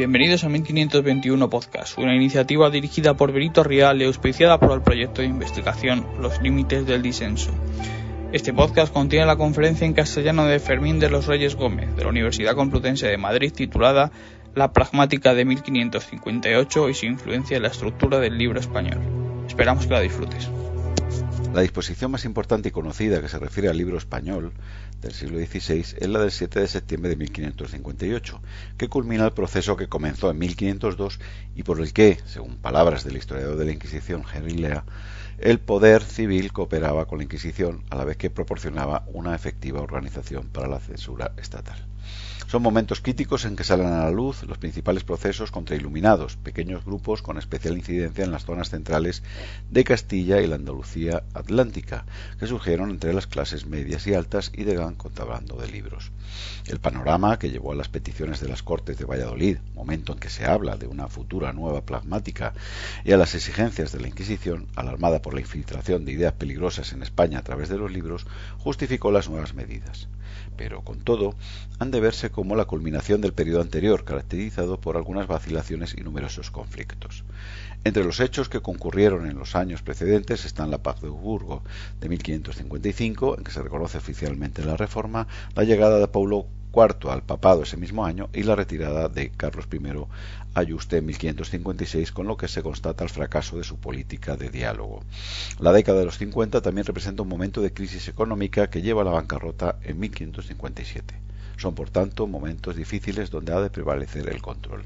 Bienvenidos a 1521 Podcast, una iniciativa dirigida por Benito Rial y auspiciada por el proyecto de investigación Los Límites del Disenso. Este podcast contiene la conferencia en castellano de Fermín de los Reyes Gómez, de la Universidad Complutense de Madrid, titulada La pragmática de 1558 y su influencia en la estructura del libro español. Esperamos que la disfrutes. La disposición más importante y conocida que se refiere al libro español del siglo XVI es la del 7 de septiembre de 1558, que culmina el proceso que comenzó en 1502 y por el que, según palabras del historiador de la Inquisición Henry Lea, el poder civil cooperaba con la Inquisición a la vez que proporcionaba una efectiva organización para la censura estatal. Son momentos críticos en que salen a la luz los principales procesos contra iluminados, pequeños grupos con especial incidencia en las zonas centrales de Castilla y la Andalucía atlántica, que surgieron entre las clases medias y altas y de gran contrabando de libros. El panorama que llevó a las peticiones de las Cortes de Valladolid, momento en que se habla de una futura nueva pragmática, y a las exigencias de la Inquisición, alarmada por la infiltración de ideas peligrosas en España a través de los libros, justificó las nuevas medidas pero con todo han de verse como la culminación del periodo anterior, caracterizado por algunas vacilaciones y numerosos conflictos. Entre los hechos que concurrieron en los años precedentes están la paz de Augsburgo de 1555, en que se reconoce oficialmente la reforma, la llegada de Paulo IV al papado ese mismo año y la retirada de Carlos I a Yuste en 1556, con lo que se constata el fracaso de su política de diálogo. La década de los 50 también representa un momento de crisis económica que lleva a la bancarrota en 1557. Son, por tanto, momentos difíciles donde ha de prevalecer el control.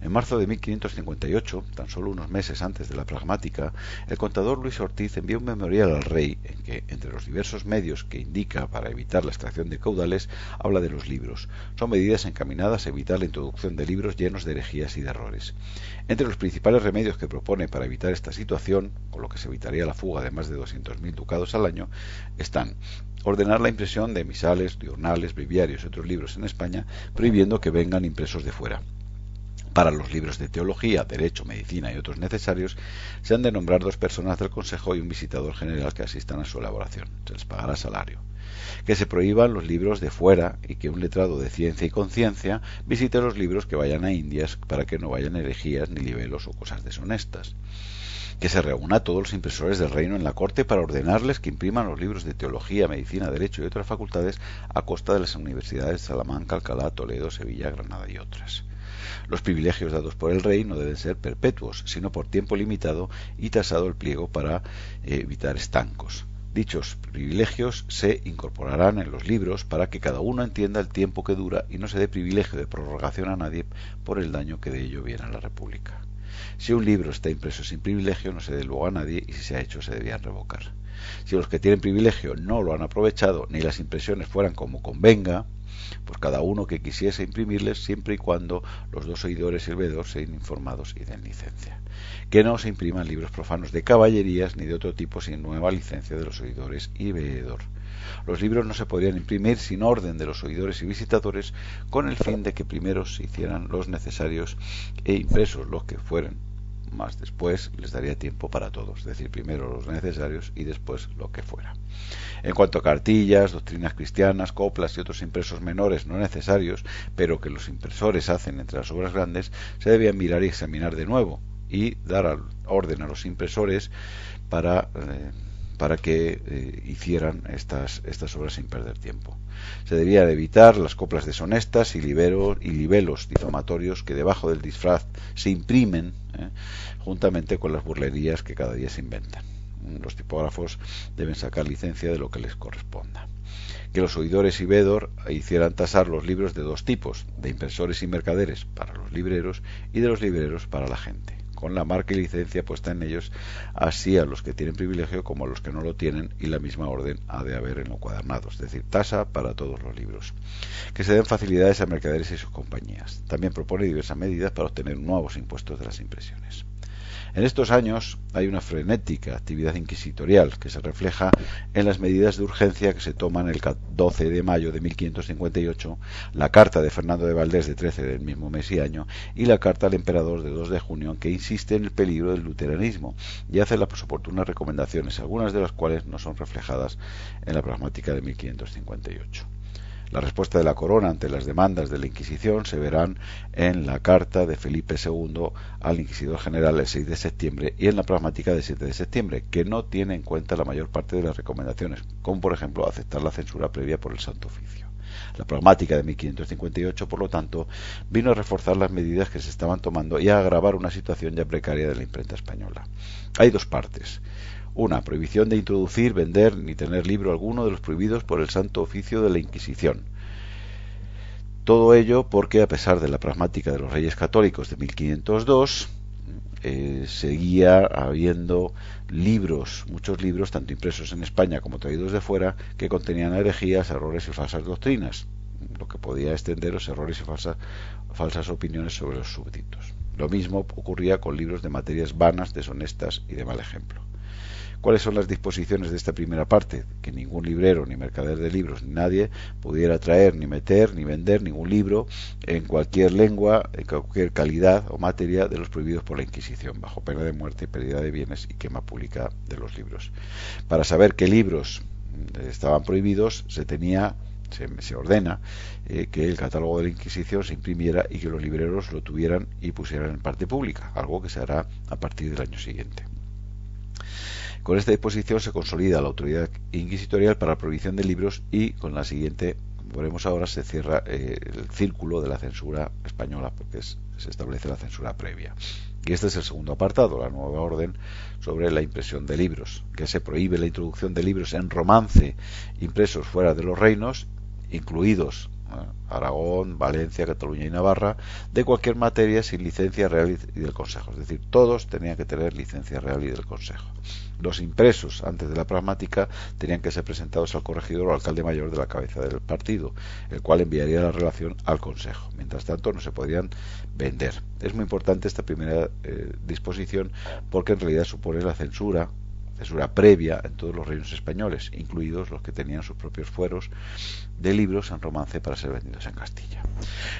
En marzo de 1558, tan solo unos meses antes de la pragmática, el contador Luis Ortiz envió un memorial al rey en que, entre los diversos medios que indica para evitar la extracción de caudales, habla de los libros. Son medidas encaminadas a evitar la introducción de libros llenos de herejías y de errores. Entre los principales remedios que propone para evitar esta situación, con lo que se evitaría la fuga de más de 200.000 ducados al año, están ordenar la impresión de misales, diurnales, breviarios y otros libros en España, prohibiendo que vengan impresos de fuera. Para los libros de teología, derecho, medicina y otros necesarios, se han de nombrar dos personas del Consejo y un visitador general que asistan a su elaboración. Se les pagará salario. Que se prohíban los libros de fuera y que un letrado de ciencia y conciencia visite los libros que vayan a Indias para que no vayan herejías ni libelos o cosas deshonestas que se reúna a todos los impresores del reino en la corte para ordenarles que impriman los libros de teología, medicina, derecho y otras facultades a costa de las universidades de Salamanca, Alcalá, Toledo, Sevilla, Granada y otras. Los privilegios dados por el rey no deben ser perpetuos, sino por tiempo limitado y tasado el pliego para eh, evitar estancos. Dichos privilegios se incorporarán en los libros para que cada uno entienda el tiempo que dura y no se dé privilegio de prorrogación a nadie por el daño que de ello viene a la República. Si un libro está impreso sin privilegio, no se dé luego a nadie y si se ha hecho se debía revocar. Si los que tienen privilegio no lo han aprovechado, ni las impresiones fueran como convenga, pues cada uno que quisiese imprimirles siempre y cuando los dos oidores y el veedor sean informados y den licencia. Que no se impriman libros profanos de caballerías ni de otro tipo sin nueva licencia de los oidores y veedor. Los libros no se podrían imprimir sin orden de los oidores y visitadores con el fin de que primero se hicieran los necesarios e impresos los que fueran más después les daría tiempo para todos, es decir, primero los necesarios y después lo que fuera. En cuanto a cartillas, doctrinas cristianas, coplas y otros impresos menores no necesarios, pero que los impresores hacen entre las obras grandes, se debían mirar y examinar de nuevo y dar orden a los impresores para eh, que eh, hicieran estas, estas obras sin perder tiempo. Se debía evitar las coplas deshonestas y, libero, y libelos difamatorios que debajo del disfraz se imprimen eh, juntamente con las burlerías que cada día se inventan. Los tipógrafos deben sacar licencia de lo que les corresponda. Que los oidores y vedor hicieran tasar los libros de dos tipos, de impresores y mercaderes para los libreros y de los libreros para la gente con la marca y licencia puesta en ellos, así a los que tienen privilegio como a los que no lo tienen, y la misma orden ha de haber en los cuadernados, es decir, tasa para todos los libros. Que se den facilidades a mercaderes y sus compañías. También propone diversas medidas para obtener nuevos impuestos de las impresiones. En estos años hay una frenética actividad inquisitorial que se refleja en las medidas de urgencia que se toman el 12 de mayo de 1558, la carta de Fernando de Valdés de 13 del mismo mes y año y la carta al emperador de 2 de junio que insiste en el peligro del luteranismo y hace las oportunas recomendaciones, algunas de las cuales no son reflejadas en la pragmática de 1558. La respuesta de la corona ante las demandas de la Inquisición se verán en la carta de Felipe II al Inquisidor General el 6 de septiembre y en la pragmática del 7 de septiembre, que no tiene en cuenta la mayor parte de las recomendaciones, como por ejemplo aceptar la censura previa por el Santo Oficio. La pragmática de 1558, por lo tanto, vino a reforzar las medidas que se estaban tomando y a agravar una situación ya precaria de la imprenta española. Hay dos partes. Una, prohibición de introducir, vender ni tener libro alguno de los prohibidos por el Santo Oficio de la Inquisición. Todo ello porque, a pesar de la pragmática de los Reyes Católicos de 1502, eh, seguía habiendo libros, muchos libros, tanto impresos en España como traídos de fuera, que contenían herejías, errores y falsas doctrinas, lo que podía extender los errores y falsas, falsas opiniones sobre los súbditos. Lo mismo ocurría con libros de materias vanas, deshonestas y de mal ejemplo. ¿Cuáles son las disposiciones de esta primera parte? Que ningún librero, ni mercader de libros, ni nadie pudiera traer, ni meter, ni vender ningún libro en cualquier lengua, en cualquier calidad o materia de los prohibidos por la Inquisición, bajo pena de muerte, pérdida de bienes y quema pública de los libros. Para saber qué libros estaban prohibidos, se tenía se, ordena eh, que el catálogo de la Inquisición se imprimiera y que los libreros lo tuvieran y pusieran en parte pública, algo que se hará a partir del año siguiente. Con esta disposición se consolida la autoridad inquisitorial para la prohibición de libros y con la siguiente, como veremos ahora, se cierra eh, el círculo de la censura española porque se establece la censura previa. Y este es el segundo apartado, la nueva orden sobre la impresión de libros, que se prohíbe la introducción de libros en romance impresos fuera de los reinos, incluidos Aragón, Valencia, Cataluña y Navarra, de cualquier materia sin licencia real y del Consejo. Es decir, todos tenían que tener licencia real y del Consejo. Los impresos antes de la pragmática tenían que ser presentados al corregidor o alcalde mayor de la cabeza del partido, el cual enviaría la relación al Consejo. Mientras tanto, no se podían vender. Es muy importante esta primera eh, disposición porque en realidad supone la censura censura previa en todos los reinos españoles, incluidos los que tenían sus propios fueros de libros en romance para ser vendidos en Castilla.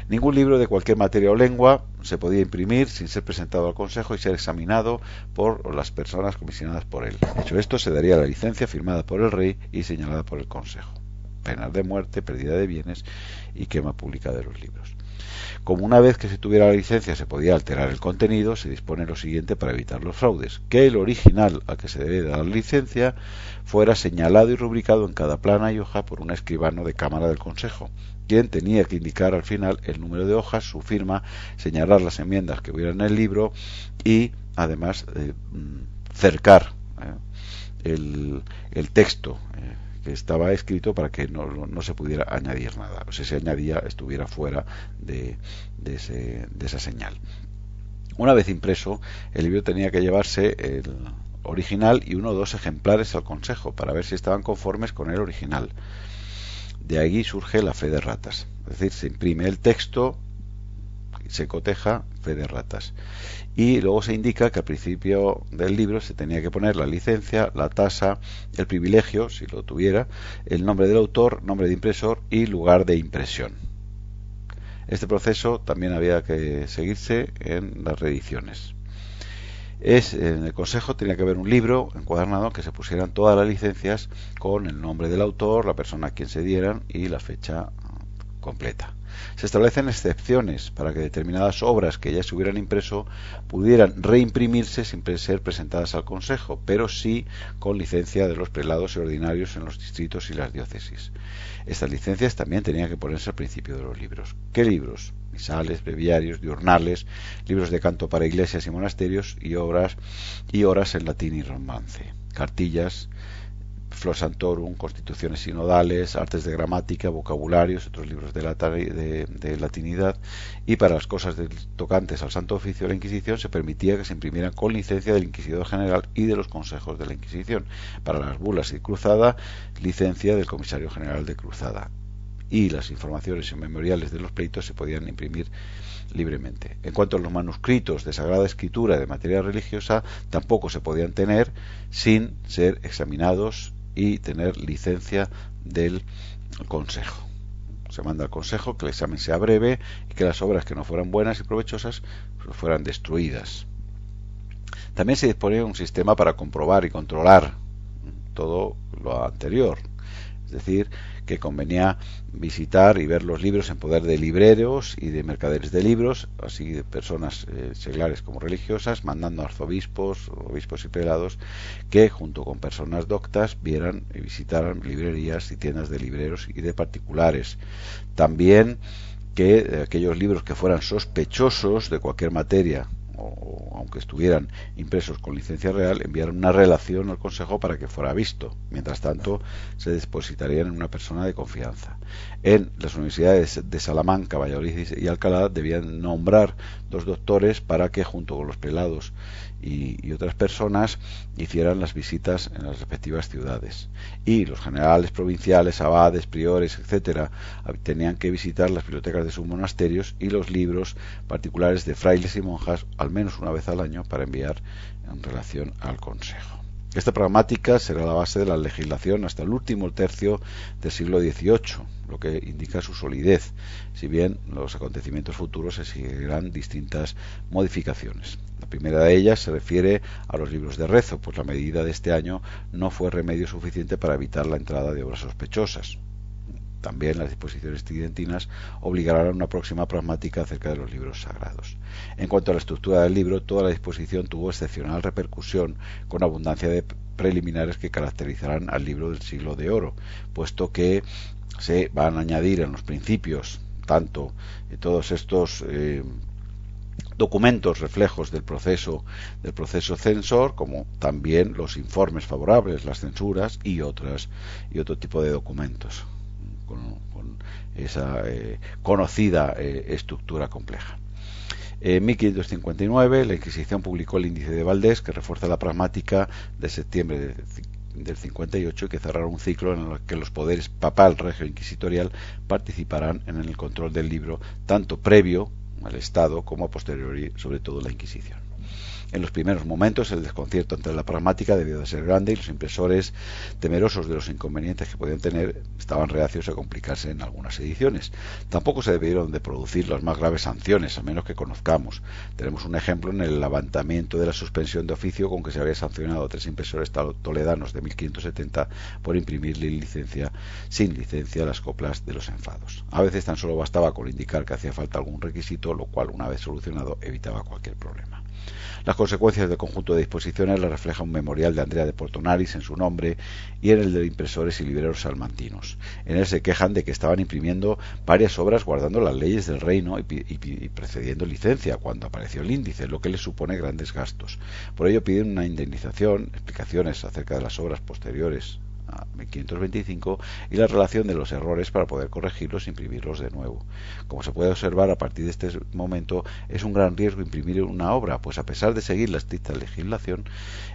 Ningún libro de cualquier materia o lengua se podía imprimir sin ser presentado al Consejo y ser examinado por las personas comisionadas por él. Hecho esto, se daría la licencia firmada por el rey y señalada por el Consejo. Penas de muerte, pérdida de bienes y quema pública de los libros. Como una vez que se tuviera la licencia se podía alterar el contenido, se dispone lo siguiente para evitar los fraudes, que el original al que se debe dar la licencia fuera señalado y rubricado en cada plana y hoja por un escribano de Cámara del Consejo, quien tenía que indicar al final el número de hojas, su firma, señalar las enmiendas que hubiera en el libro y además eh, mm, cercar eh, el, texto. Eh, que estaba escrito para que no, no, se pudiera añadir nada. O si se añadía, estuviera fuera de, de, ese, de esa señal. Una vez impreso, el libro tenía que llevarse el original y uno o dos ejemplares al consejo para ver si estaban conformes con el original. De ahí surge la fe de ratas. Es decir, se imprime el texto, se coteja fe de ratas. Y luego se indica que al principio del libro se tenía que poner la licencia, la tasa, el privilegio, si lo tuviera, el nombre del autor, nombre de impresor y lugar de impresión. Este proceso también había que seguirse en las reediciones. Es, en el consejo tenía que haber un libro encuadernado que se pusieran todas las licencias con el nombre del autor, la persona a quien se dieran y la fecha completa. Se establecen excepciones para que determinadas obras que ya se hubieran impreso pudieran reimprimirse sin ser presentadas al Consejo, pero sí con licencia de los prelados y ordinarios en los distritos y las diócesis. Estas licencias también tenían que ponerse al principio de los libros. ¿Qué libros? Misales, breviarios, diurnales, libros de canto para iglesias y monasterios y obras y horas en latín y romance, cartillas, Flor Santorum, Constituciones Sinodales, Artes de Gramática, Vocabularios, otros libros de, latinidad, y para las cosas tocantes al Santo Oficio de la Inquisición se permitía que se imprimieran con licencia del Inquisidor General y de los consejos de la Inquisición. Para las bulas y cruzada, licencia del Comisario General de Cruzada. Y las informaciones y memoriales de los pleitos se podían imprimir libremente. En cuanto a los manuscritos de Sagrada Escritura de materia religiosa, tampoco se podían tener sin ser examinados y tener licencia del Consejo. Se manda al Consejo que el examen sea breve y que las obras que no fueran buenas y provechosas pues, fueran destruidas. También se disponía un sistema para comprobar y controlar todo lo anterior. Es decir, que convenía visitar y ver los libros en poder de libreros y de mercaderes de libros, así de personas eh, seglares como religiosas, mandando a arzobispos, obispos y prelados que, junto con personas doctas, vieran y visitaran librerías y tiendas de libreros y de particulares. También que eh, aquellos libros que fueran sospechosos de cualquier materia o, aunque estuvieran impresos con licencia real, enviaron una relación al Consejo para que fuera visto. Mientras tanto, se depositarían en una persona de confianza. En las universidades de Salamanca, Valladolid y Alcalá debían nombrar dos doctores para que, junto con los prelados y, otras personas hicieran las visitas en las respectivas ciudades. Y los generales provinciales, abades, priores, etcétera, tenían que visitar las bibliotecas de sus monasterios y los libros particulares de frailes y monjas menos una vez al año para enviar en relación al Consejo. Esta pragmática será la base de la legislación hasta el último tercio del siglo XVIII, lo que indica su solidez, si bien los acontecimientos futuros exigirán distintas modificaciones. La primera de ellas se refiere a los libros de rezo, pues la medida de este año no fue remedio suficiente para evitar la entrada de obras sospechosas. También las disposiciones tridentinas obligarán a una próxima pragmática acerca de los libros sagrados. En cuanto a la estructura del libro, toda la disposición tuvo excepcional repercusión, con abundancia de preliminares que caracterizarán al libro del siglo de oro, puesto que se van a añadir en los principios tanto de todos estos eh, documentos reflejos del proceso del proceso censor como también los informes favorables las censuras y otras y otro tipo de documentos con, esa eh, conocida eh, estructura compleja. En 1559 la Inquisición publicó el índice de Valdés que refuerza la pragmática de septiembre del 58 y que cerrará un ciclo en el que los poderes papal, regio e inquisitorial participarán en el control del libro tanto previo al Estado como a posteriori sobre todo la Inquisición. En los primeros momentos el desconcierto entre la pragmática debió de ser grande y los impresores, temerosos de los inconvenientes que podían tener, estaban reacios a complicarse en algunas ediciones. Tampoco se debieron de producir las más graves sanciones, a menos que conozcamos. Tenemos un ejemplo en el levantamiento de la suspensión de oficio con que se había sancionado a tres impresores toledanos de 1570 por imprimir licencia, sin licencia las coplas de los enfados. A veces tan solo bastaba con indicar que hacía falta algún requisito, lo cual, una vez solucionado, evitaba cualquier problema. Consecuencias del conjunto de disposiciones las refleja un memorial de Andrea de Portonaris en su nombre y en el de impresores y libreros salmantinos. En él se quejan de que estaban imprimiendo varias obras guardando las leyes del reino y, y precediendo licencia cuando apareció el índice, lo que les supone grandes gastos. Por ello piden una indemnización, explicaciones acerca de las obras posteriores 1525 y la relación de los errores para poder corregirlos e imprimirlos de nuevo. Como se puede observar a partir de este momento, es un gran riesgo imprimir una obra, pues a pesar de seguir la estricta legislación,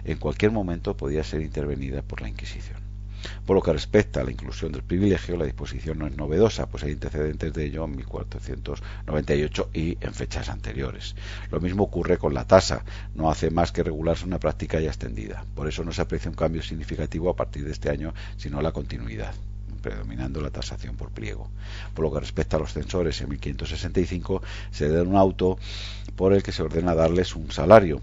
en cualquier momento podía ser intervenida por la Inquisición. Por lo que respecta a la inclusión del privilegio, la disposición no es novedosa, pues hay antecedentes de ello en 1498 y en fechas anteriores. Lo mismo ocurre con la tasa, no hace más que regularse una práctica ya extendida. Por eso no se aprecia un cambio significativo a partir de este año, sino la continuidad predominando la tasación por pliego. Por lo que respecta a los censores, en 1565 se da un auto por el que se ordena darles un salario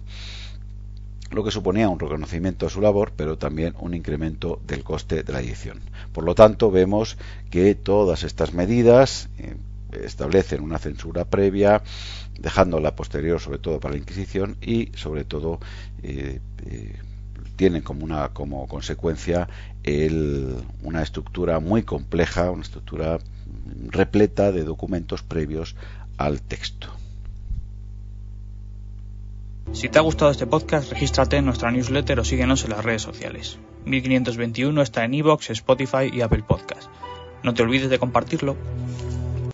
lo que suponía un reconocimiento a su labor, pero también un incremento del coste de la edición. Por lo tanto, vemos que todas estas medidas eh, establecen una censura previa, dejándola posterior sobre todo para la Inquisición y sobre todo eh, eh, tienen como una como consecuencia una estructura muy compleja, una estructura repleta de documentos previos al texto. Si te ha gustado este podcast, regístrate en nuestra newsletter o síguenos en las redes sociales. 1521 está en iVoox, Spotify y Apple Podcast. No te olvides de compartirlo.